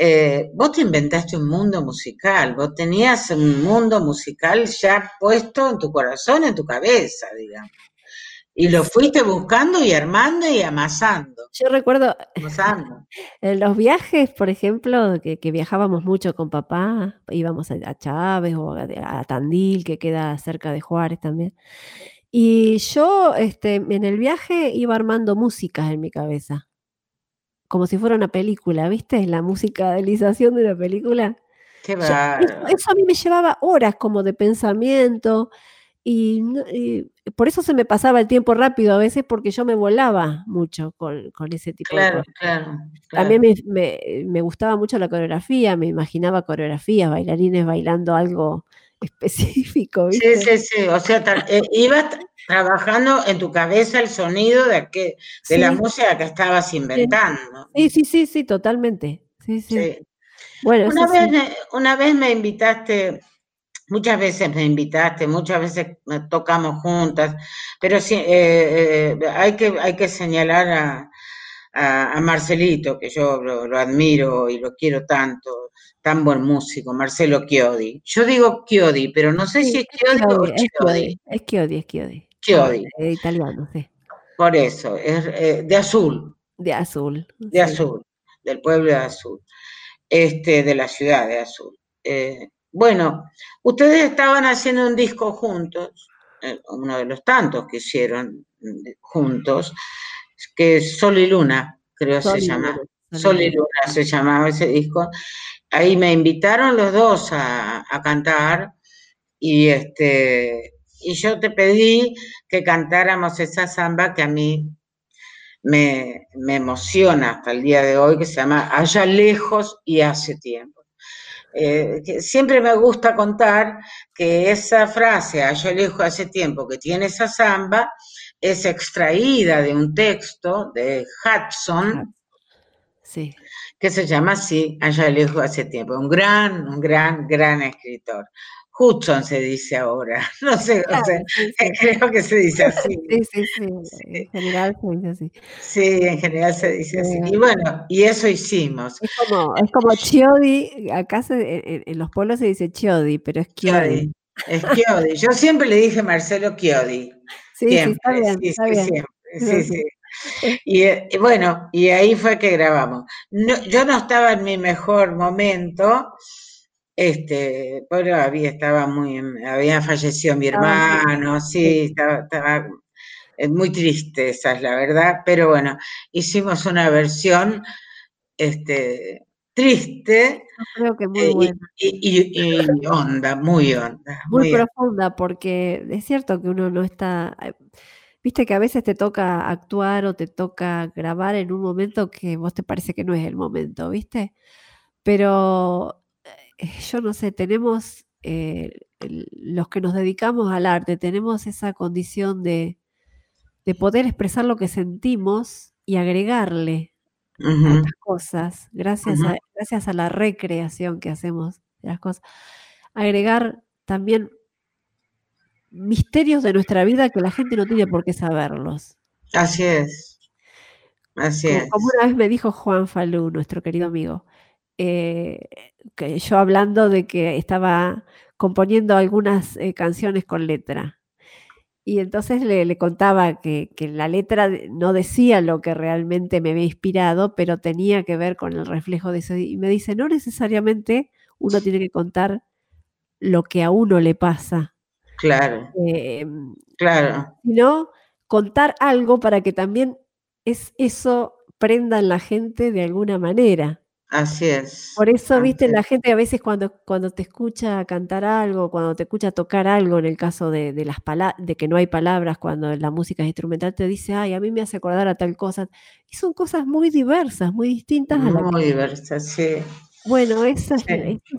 eh, vos te inventaste un mundo musical, vos tenías un mundo musical ya puesto en tu corazón, en tu cabeza, digamos. Y lo fuiste buscando y armando y amasando. Yo recuerdo en los viajes, por ejemplo, que, viajábamos mucho con papá, íbamos a, Chávez o a, Tandil, que queda cerca de Juárez también. Y yo este, en el viaje iba armando músicas en mi cabeza como si fuera una película, ¿viste? La musicalización de una película. Qué va. Eso, a mí me llevaba horas como de pensamiento y, por eso se me pasaba el tiempo rápido a veces porque yo me volaba mucho con, ese tipo de cosas. Claro, claro. También me, me, gustaba mucho la coreografía, me imaginaba coreografías, bailarines bailando algo específico. ¿viste? Sí, sí, sí. O sea, eh, ibas trabajando en tu cabeza el sonido de, que, de la música que estabas inventando. Sí, sí, sí, sí, totalmente. Sí, sí. Bueno, una, vez, Me, una vez me invitaste, muchas veces me invitaste, muchas veces tocamos juntas, pero sí, eh, eh, hay, que, hay que señalar a, a, Marcelito, que yo lo, admiro y lo quiero tanto, tan buen músico, Marcelo Chiodi. Yo digo Chiodi, pero no sé si es Chiodi, o Chiodi. Es Chiodi, es Chiodi. Chiodi. italiano, sí. Por eso, es eh, de azul. De azul. De azul, del pueblo de azul. Este, de la ciudad de azul. Eh, bueno, ustedes estaban haciendo un disco juntos, eh, uno de los tantos que hicieron juntos, que es Sol y Luna, creo se llama. Sol y Luna se llamaba ese disco. Ahí me invitaron los dos a, a cantar y este y yo te pedí que cantáramos esa samba que a mí me, emociona hasta el día de hoy, que se llama Allá lejos y hace tiempo. Eh, siempre me gusta contar que esa frase, allá lejos hace tiempo, que tiene esa samba, es extraída de un texto de Hudson, sí. que se llama así, allá lejos hace tiempo. Un gran, un gran, gran escritor. Hudson se dice ahora, no sé, creo que se dice así. Sí, sí, sí, en general se dice así. Sí, en general se dice así. Y bueno, y eso hicimos. Es como, es como Chiodi, acá en, los pueblos se dice Chiodi, pero es Chiodi. Es Chiodi. Yo siempre le dije Marcelo Chiodi. Sí, sí, está bien, Siempre. Sí, sí. Y, bueno, y ahí fue que grabamos. yo no estaba en mi mejor momento, este, pero había, estaba muy, había fallecido mi hermano, sí, estaba, eh, muy triste, esa es la verdad, pero bueno, hicimos una versión este, triste. creo que muy buena. Y, honda, muy honda. Muy, profunda, porque es cierto que uno no está. Eh, viste que a veces te toca actuar o te toca grabar en un momento que vos te parece que no es el momento, ¿viste? Pero eh, yo no sé, tenemos, eh, los que nos dedicamos al arte, tenemos esa condición de, de poder expresar lo que sentimos y agregarle las cosas, gracias, a, gracias a la recreación que hacemos de las cosas. Agregar también misterios de nuestra vida que la gente no tiene por qué saberlos. Así es. Así es. Como una vez me dijo Juan Falú, nuestro querido amigo, eh, que yo hablando de que estaba componiendo algunas eh, canciones con letra. Y entonces le, contaba que, la letra no decía lo que realmente me había inspirado, pero tenía que ver con el reflejo de eso. Y me dice, no necesariamente uno tiene que contar lo que a uno le pasa. Claro. Eh, claro. Sino contar algo para que también es, eso prenda en la gente de alguna manera. Así es. Por eso, viste, la gente a veces cuando, cuando te escucha cantar algo, cuando te escucha tocar algo, en el caso de, las de que no hay palabras, cuando la música es instrumental, te dice, ay, a mí me hace acordar a tal cosa. Y son cosas muy diversas, muy distintas. Muy, a muy diversas, sí. Bueno, ese es,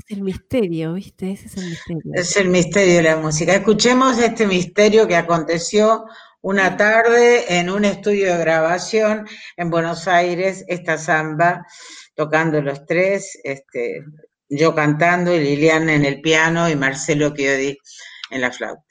el misterio, ¿viste? Ese es el misterio. Es el misterio de la música. Escuchemos este misterio que aconteció una tarde en un estudio de grabación en Buenos Aires, esta samba tocando los tres, este, yo cantando y Liliana en el piano y Marcelo Chiodi en la flauta.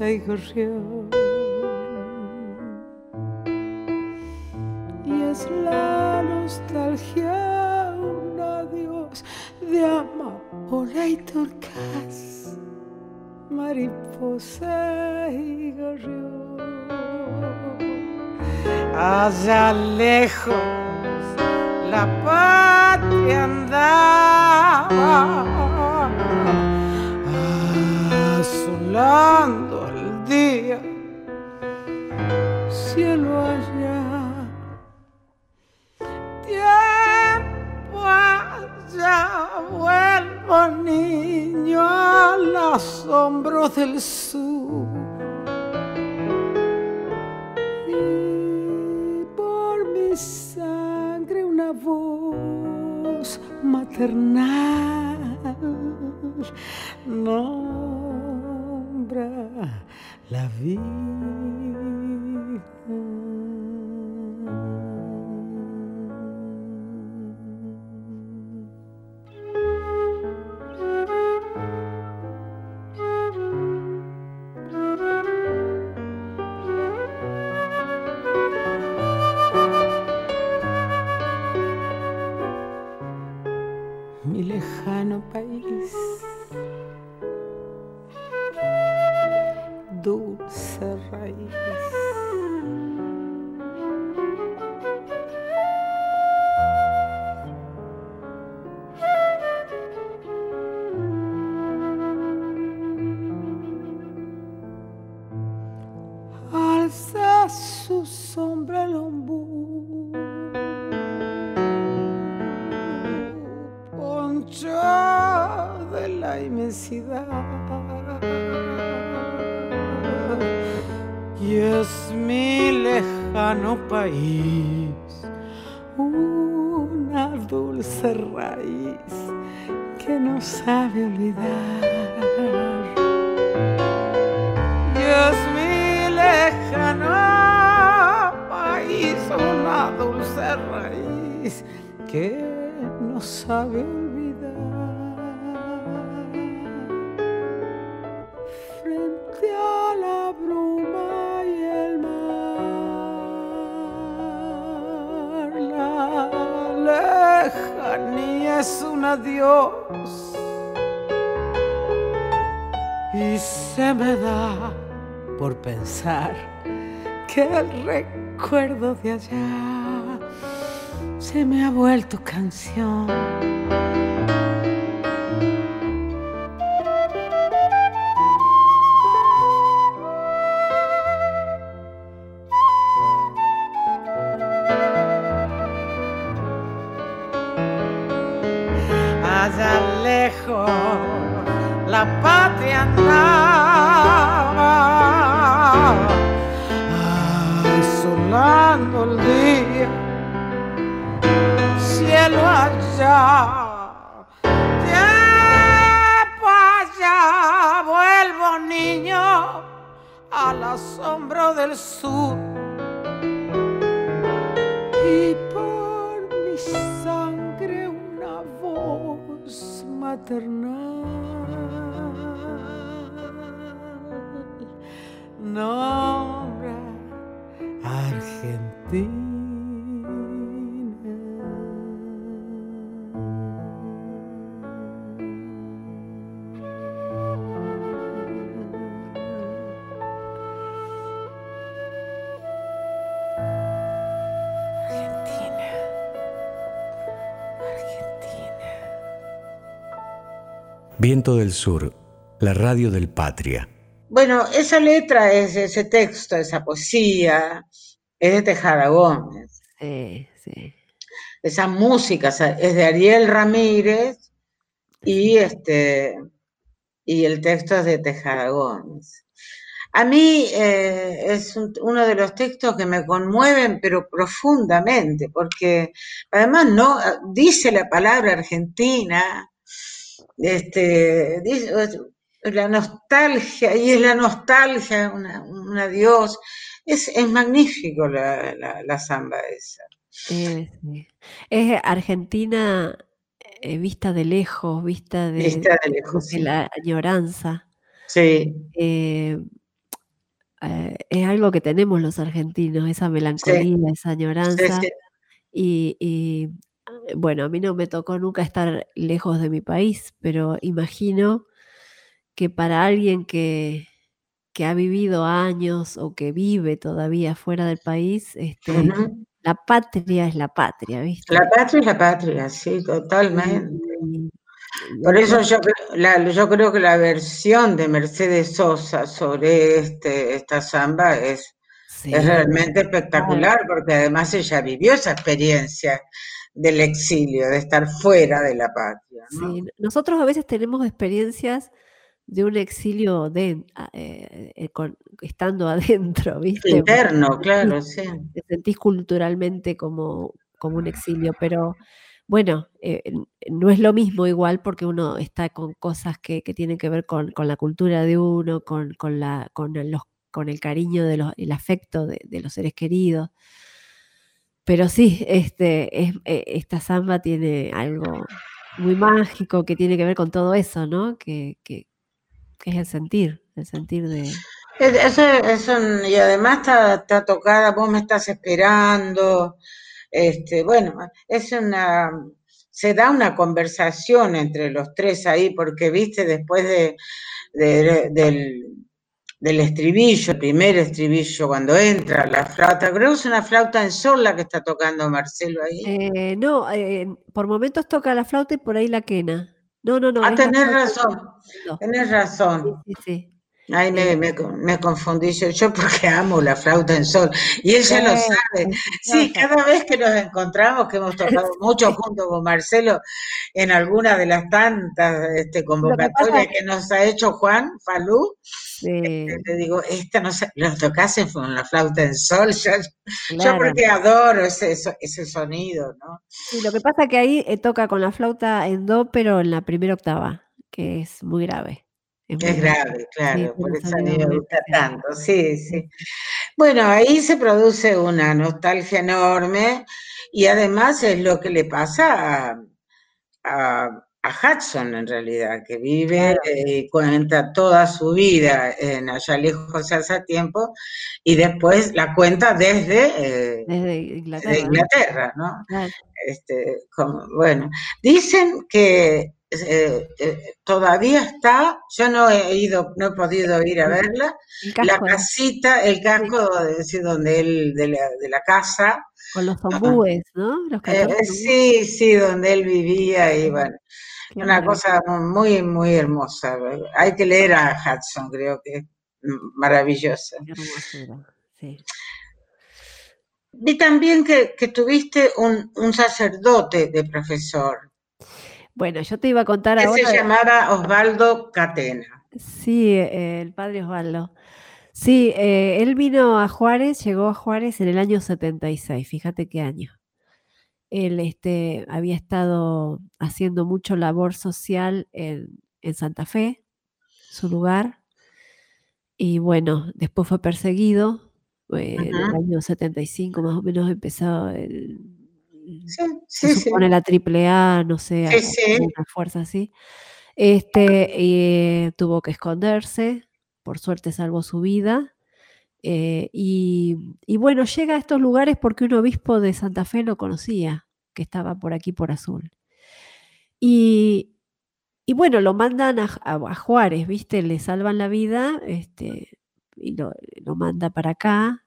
Y es la nostalgia un adiós de amapola y torcas, mariposa y gorrión. Allá lejos la patria andaba azulando día, cielo allá, tiempo allá, vuelvo niño al asombro del sur. Y por mi sangre una voz maternal nombra la vida. Mi lejano país dulce raíz. alza su sombra el ombú. Poncho de la inmensidad. Es mi lejano país una dulce raíz que no sabe olvidar. Y es mi lejano país, una dulce raíz que no sabe olvidar. Es un adiós y se me da por pensar que el recuerdo de allá se me ha vuelto canción. Viento del Sur, la radio del Patria. Bueno, esa letra, es, ese texto, esa poesía, es de Tejada Gómez. Sí, sí. Esa música es de Ariel Ramírez y, este, y el texto es de Tejada Gómez. A mí eh, es un- uno de los textos que me conmueven, pero profundamente, porque además no dice la palabra Argentina, este, la nostalgia, y es la nostalgia, una, un adiós. Es, es magnífico la, la, la samba esa. Es Argentina eh, vista de lejos, vista de, Vista de lejos, de sí. la añoranza. Sí, Eh, eh, es algo que tenemos los argentinos, esa melancolía, esa añoranza. sí. Y, y, bueno, a mí no me tocó nunca estar lejos de mi país, pero imagino que para alguien que, que ha vivido años o que vive todavía fuera del país, este, la patria es la patria, ¿viste? La patria es la patria, sí, totalmente. Y- Por eso yo, creo- la- yo creo que la versión de Mercedes Sosa sobre este, esta samba es, sí, es realmente espectacular, porque además ella vivió esa experiencia del exilio, de estar fuera de la patria. ¿no? sí. Nosotros a veces tenemos experiencias de un exilio de, eh, eh, con- estando adentro, ¿viste? Interno, claro, sí. te sentís culturalmente como, como un exilio, pero bueno, eh, no es lo mismo igual porque uno está con cosas que, que tienen que ver con, con la cultura de uno, con, con, la, con, el, los, con el cariño, de los, el afecto de, de los seres queridos. Pero sí, este, es, eh, esta samba tiene algo muy mágico que tiene que ver con todo eso, ¿no? Que, que, que es el sentir, el sentir de... Es- Eso, es un- y además está, está tocada, vos me estás esperando. Este, bueno, es una, se da una conversación entre los tres ahí, porque viste, después de, de- del, del estribillo, el primer estribillo, cuando entra la flauta, creo que es una flauta en sol la que está tocando Marcelo ahí. Eh, no, eh, por momentos toca la flauta y por ahí la quena. No, no, no. ah, tenés razón, no. tenés Sí, razón. sí, sí. Ay, me, me, confundí yo, yo porque amo la flauta en sol. Y ella lo sabe. Sí, cada vez que nos encontramos, que hemos tocado mucho junto con Marcelo, en alguna de las tantas este, convocatorias que, nos ha hecho Juan Falú, este, te digo, esta no sé, lo tocase con la flauta en sol. Yo, porque adoro ese, ese sonido, ¿no? Sí, lo que pasa es que ahí eh, toca con la flauta en do, pero en la primera octava, que es muy grave. Es, grave, claro, por eso me gusta tanto, sí, sí. Bueno, ahí se produce una nostalgia enorme y además es lo que le pasa a, Hudson en realidad, que vive y eh, cuenta toda su vida en allá lejos hace tiempo y después la cuenta desde, eh, Inglaterra, ¿no? Este, bueno, dicen que eh, eh, todavía está, yo no he ido, no he podido ir a verla, la casita, el casco donde él, de la, casa. Con los bambúes, ¿no? Eh, sí, sí, donde él vivía y bueno, una cosa muy, muy hermosa. Hay que leer a Hudson, creo que es maravillosa. Sí. Vi también que, tuviste un, un sacerdote de profesor. Bueno, yo te iba a contar ahora. Se llamaba Osvaldo Catena. Sí, eh, el padre Osvaldo. Sí, eh, él vino a Juárez, llegó a Juárez en el año 76, fíjate qué año. Él este, había estado haciendo mucho labor social en, Santa Fe, su lugar, y bueno, después fue perseguido. Eh, en el año 75 más o menos empezó el, se supone la triple A, no sé, una fuerza así. Este, y, tuvo que esconderse, por suerte salvó su vida. Eh, y, bueno, llega a estos lugares porque un obispo de Santa Fe lo conocía, que estaba por aquí por Azul. Y, bueno, lo mandan a, Juárez, ¿viste? Le salvan la vida este, y lo, manda para acá.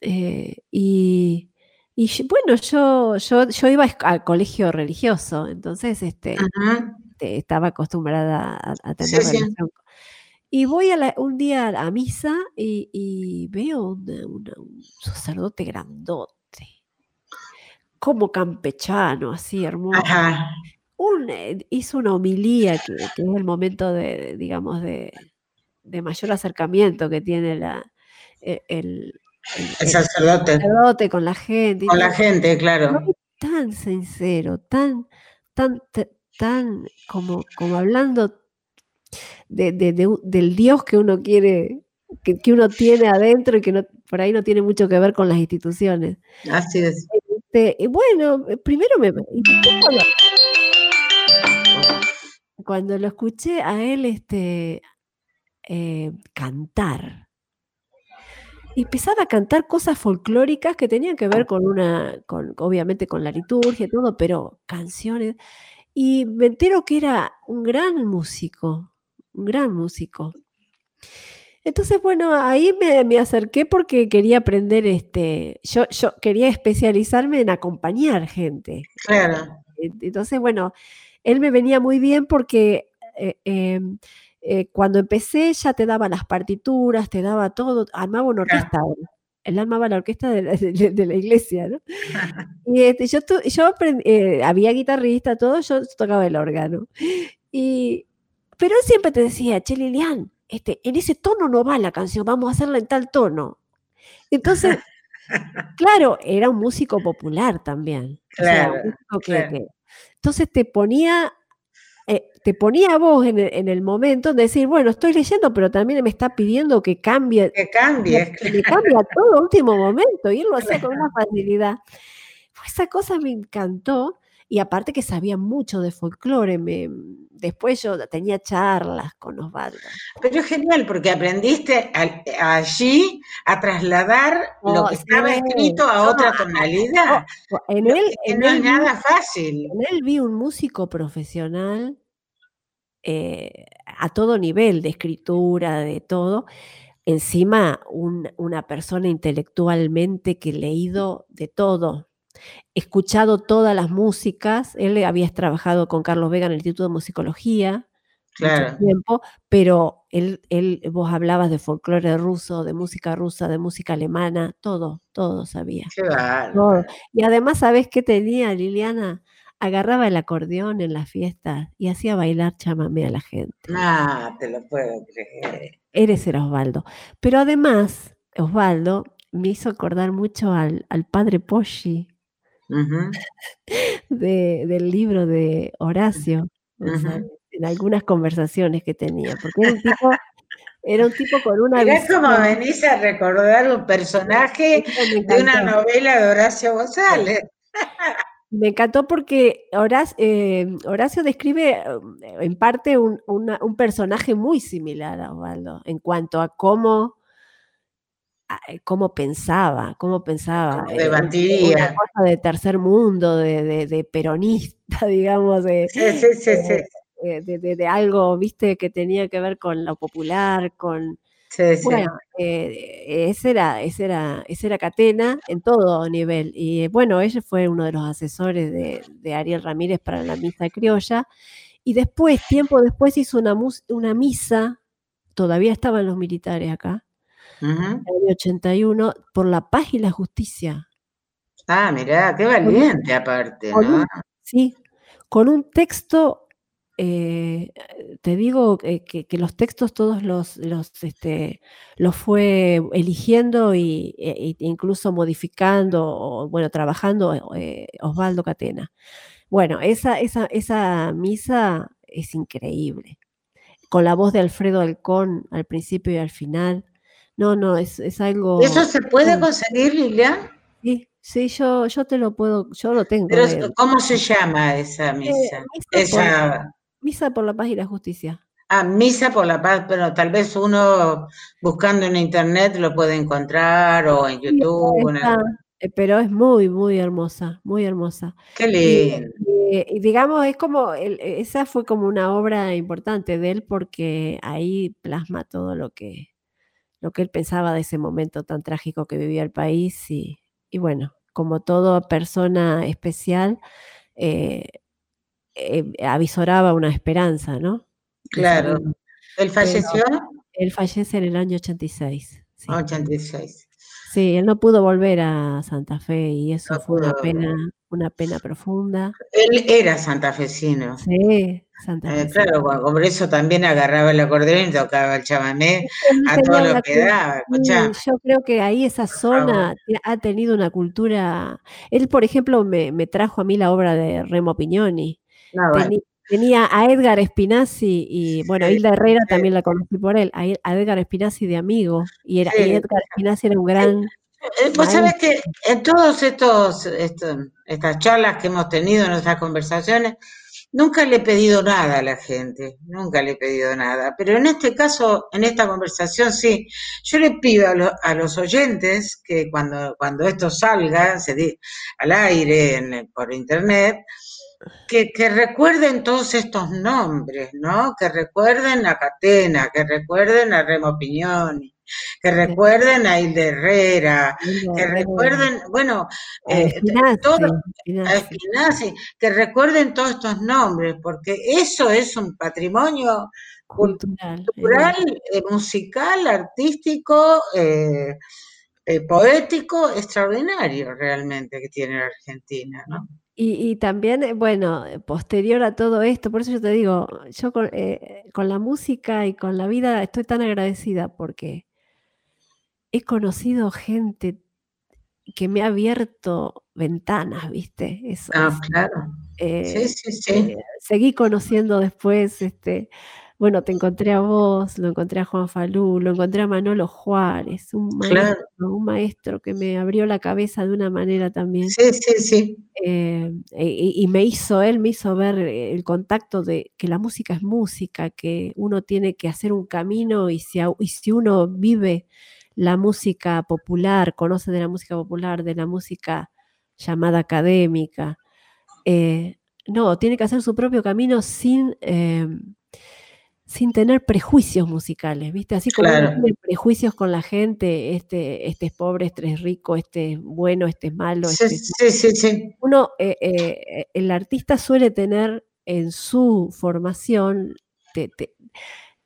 Eh, y, y bueno, yo, yo, yo iba al colegio religioso, entonces este, este estaba acostumbrada a, tener relación. Y voy a un día a misa y, veo un sacerdote grandote, como campechano, así hermoso. Un, eh, hizo una homilía que, es el momento de, digamos, de, mayor acercamiento que tiene la, e, el, el, sacerdote. con la gente. Con la gente, claro. Tan sincero, tan, tan, tan como, como hablando de, del Dios que uno quiere, que, uno tiene adentro y que no, por ahí no tiene mucho que ver con las instituciones. Así es. Este, bueno, primero me... Cuando lo escuché a él este, eh, cantar, empezaba a cantar cosas folclóricas que tenían que ver con una, con, obviamente con la liturgia y todo, pero canciones. Y me entero que era un gran músico, un gran músico. Entonces, bueno, ahí me, acerqué porque quería aprender, este, yo, yo quería especializarme en acompañar gente. Claro. Entonces, bueno, él me venía muy bien porque eh, em, eh, cuando empecé ya te daba las partituras, te daba todo, armaba una orquesta Él armaba la orquesta de la, iglesia, ¿no? y este, yo, yo aprendí, eh, había guitarrista, todo, yo tocaba el órgano. Y, pero él siempre te decía, che Lilian, este, en ese tono no va la canción, vamos a hacerla en tal tono. Entonces, claro, era un músico popular también. Claro, entonces te ponía eh, te ponía a vos en el, momento de decir, bueno, estoy leyendo, pero también me está pidiendo que cambie. Que cambie. Que, cambie a todo último momento. Y él lo hacía con una facilidad. Esa cosa me encantó. Y aparte que sabía mucho de folclore, me, después yo tenía charlas con Osvaldo. Pero es genial, porque aprendiste allí a trasladar lo oh, que estaba escrito a otra tonalidad. Oh, en él, no es nada fácil. En él vi un músico profesional eh, a todo nivel de escritura, de todo. Encima, una persona intelectualmente que leído de todo, escuchado todas las músicas. Él había trabajado con Carlos Vega en el Instituto de Musicología, mucho tiempo, pero él, él, vos hablabas de folclore ruso, de música rusa, de música alemana, todo, todo sabía. Y además, ¿sabés qué tenía Liliana? Agarraba el acordeón en las fiestas y hacía bailar chamamé a la gente. Ah, te lo puedo creer. Eres el Osvaldo. Pero además, Osvaldo me hizo acordar mucho al, padre Del libro de Horacio en algunas conversaciones que tenía, porque era un tipo, era un tipo con una... Es como venís a recordar un personaje de una novela de Horacio González. Me encantó porque Horacio, eh, Horacio describe eh, en parte un, personaje muy similar a Osvaldo en cuanto a cómo, cómo pensaba, cómo pensaba. Debatía. Una cosa de tercer mundo, de, de peronista, digamos. De, sí, sí, sí, sí. Eh, de, algo, viste, que tenía que ver con lo popular, con... Bueno, eh, ese, era, ese, era, ese era Catena en todo nivel. Y bueno, ella fue uno de los asesores de, Ariel Ramírez para la misa criolla. Y después, tiempo después, hizo una, una misa, todavía estaban los militares acá, en el 81, por la paz y la justicia. Ah, mirá, qué valiente aparte, ¿no? sí, con un texto eh, te digo que, los textos todos los, los, este, los fue eligiendo y, e, incluso modificando, o, bueno, trabajando eh, Osvaldo Catena. Bueno, esa, esa, esa misa es increíble. Con la voz de Alfredo Alcón al principio y al final. No, no, es, es algo. ¿Eso se puede conseguir, Lilian? Sí, Sí, yo, yo te lo puedo, yo lo tengo. Pero, ¿cómo se llama esa eh, misa? esa... Misa por la paz y la justicia. Ah, Misa por la paz, pero tal vez uno buscando en internet lo puede encontrar o en YouTube. Eh, pero es muy, muy hermosa, muy hermosa. Qué lindo. Y, digamos, es como, esa fue como una obra importante de él porque ahí plasma todo lo que, lo que él pensaba de ese momento tan trágico que vivía el país y, bueno, como toda persona especial, eh, eh, avisoraba una esperanza, ¿no? Claro. ¿Él falleció? él fallece en el año 86. Sí. 86. Sí, él no pudo volver a Santa Fe y eso fue una pena, una pena profunda. Él era santafesino. Sí, Santa eh, claro, por eso también agarraba el acordeón y tocaba el chamamé a todo lo que daba. Yo creo que ahí esa zona ha tenido una cultura. Él, por ejemplo, me, me trajo a mí la obra de Remo Pignoni. Tenía a Edgar Spinazzi y, bueno, Hilda Herrera también la conocí por él, a, Edgar Spinazzi de amigo, y, era, Edgar Spinazzi era un gran... Eh, vos sabés que en todas estos, estas charlas que hemos tenido, en nuestras conversaciones, nunca le he pedido nada a la gente, nunca le he pedido nada, pero en este caso, en esta conversación sí, yo le pido a, los oyentes que cuando, cuando esto salga se al aire por internet, que, recuerden todos estos nombres, ¿no? Que recuerden a Catena, que recuerden a Remo Pignoni, que recuerden a Hilde Herrera, que recuerden, bueno, eh, que recuerden todos estos nombres, porque eso es un patrimonio cultural, eh, musical, artístico, eh, poético extraordinario realmente que tiene Argentina, ¿no? Y, también, eh, bueno, posterior a todo esto, por eso yo te digo, yo eh, con, la música y con la vida estoy tan agradecida porque he conocido gente que me ha abierto ventanas, ¿viste? Eso, ah, claro. sí, sí, sí. seguí conociendo después, este, bueno, te encontré a vos, lo encontré a Juan Falú, lo encontré a Manolo Juárez, un maestro, un maestro que me abrió la cabeza de una manera también. Sí, sí, sí. Eh, y, me hizo, él me hizo ver el contacto de que la música es música, que uno tiene que hacer un camino y si, y si uno vive la música popular, conoce de la música popular, de la música llamada académica, eh, no, tiene que hacer su propio camino sin... Eh, sin tener prejuicios musicales, ¿viste? Así como tiene prejuicios con la gente, este, este es pobre, este es rico, este es bueno, este es malo. Sí, este sí, sí, Uno, eh, el artista suele tener en su formación te,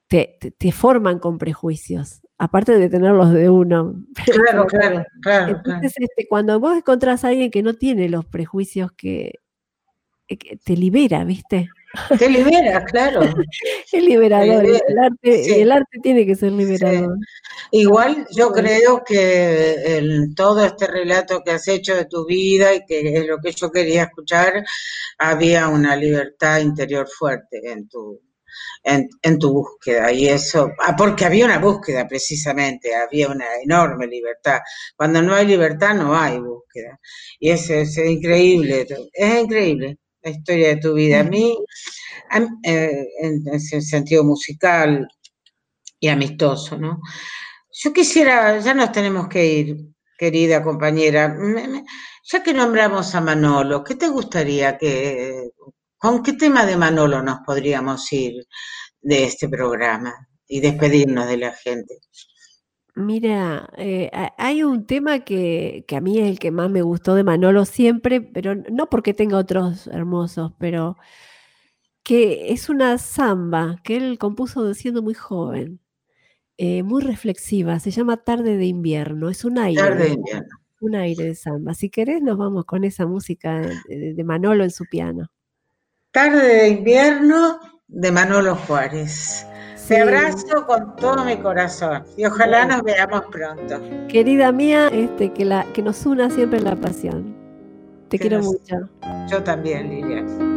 te, forman con prejuicios, aparte de tenerlos de uno. Claro, claro, claro. Entonces, Este, cuando vos encontrás a alguien que no tiene los prejuicios que, eh, que te libera, ¿viste? Te libera, claro. es liberador. El, arte, el arte tiene que ser liberador. Igual yo creo que en todo este relato que has hecho de tu vida y que es lo que yo quería escuchar, había una libertad interior fuerte en tu, en, tu búsqueda y eso, ah, porque había una búsqueda precisamente, había una enorme libertad. Cuando no hay libertad no hay búsqueda. Y eso es increíble, es increíble la historia de tu vida. A mí, eh, en sentido musical y amistoso, ¿no? Yo quisiera, ya nos tenemos que ir, querida compañera, ya que nombramos a Manolo, ¿qué te gustaría que, con qué tema de Manolo nos podríamos ir de este programa y despedirnos de la gente? Mira, eh, hay un tema que, a mí es el que más me gustó de Manolo siempre, pero no porque tenga otros hermosos, pero que es una samba que él compuso siendo muy joven, eh, muy reflexiva, se llama Tarde de Invierno, es un aire. Tarde de Invierno. Un aire de samba. Si querés, nos vamos con esa música de Manolo en su piano. Tarde de Invierno de Manolo Juárez. Te abrazo con todo mi corazón y ojalá nos veamos pronto. Querida mía, este, que, la, que nos una siempre la pasión. Te quiero mucho. Yo también, Lilian.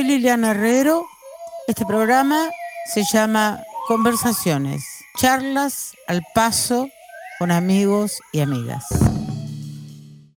Soy Liliana Herrero. Este programa se llama Conversaciones, charlas al paso con amigos y amigas.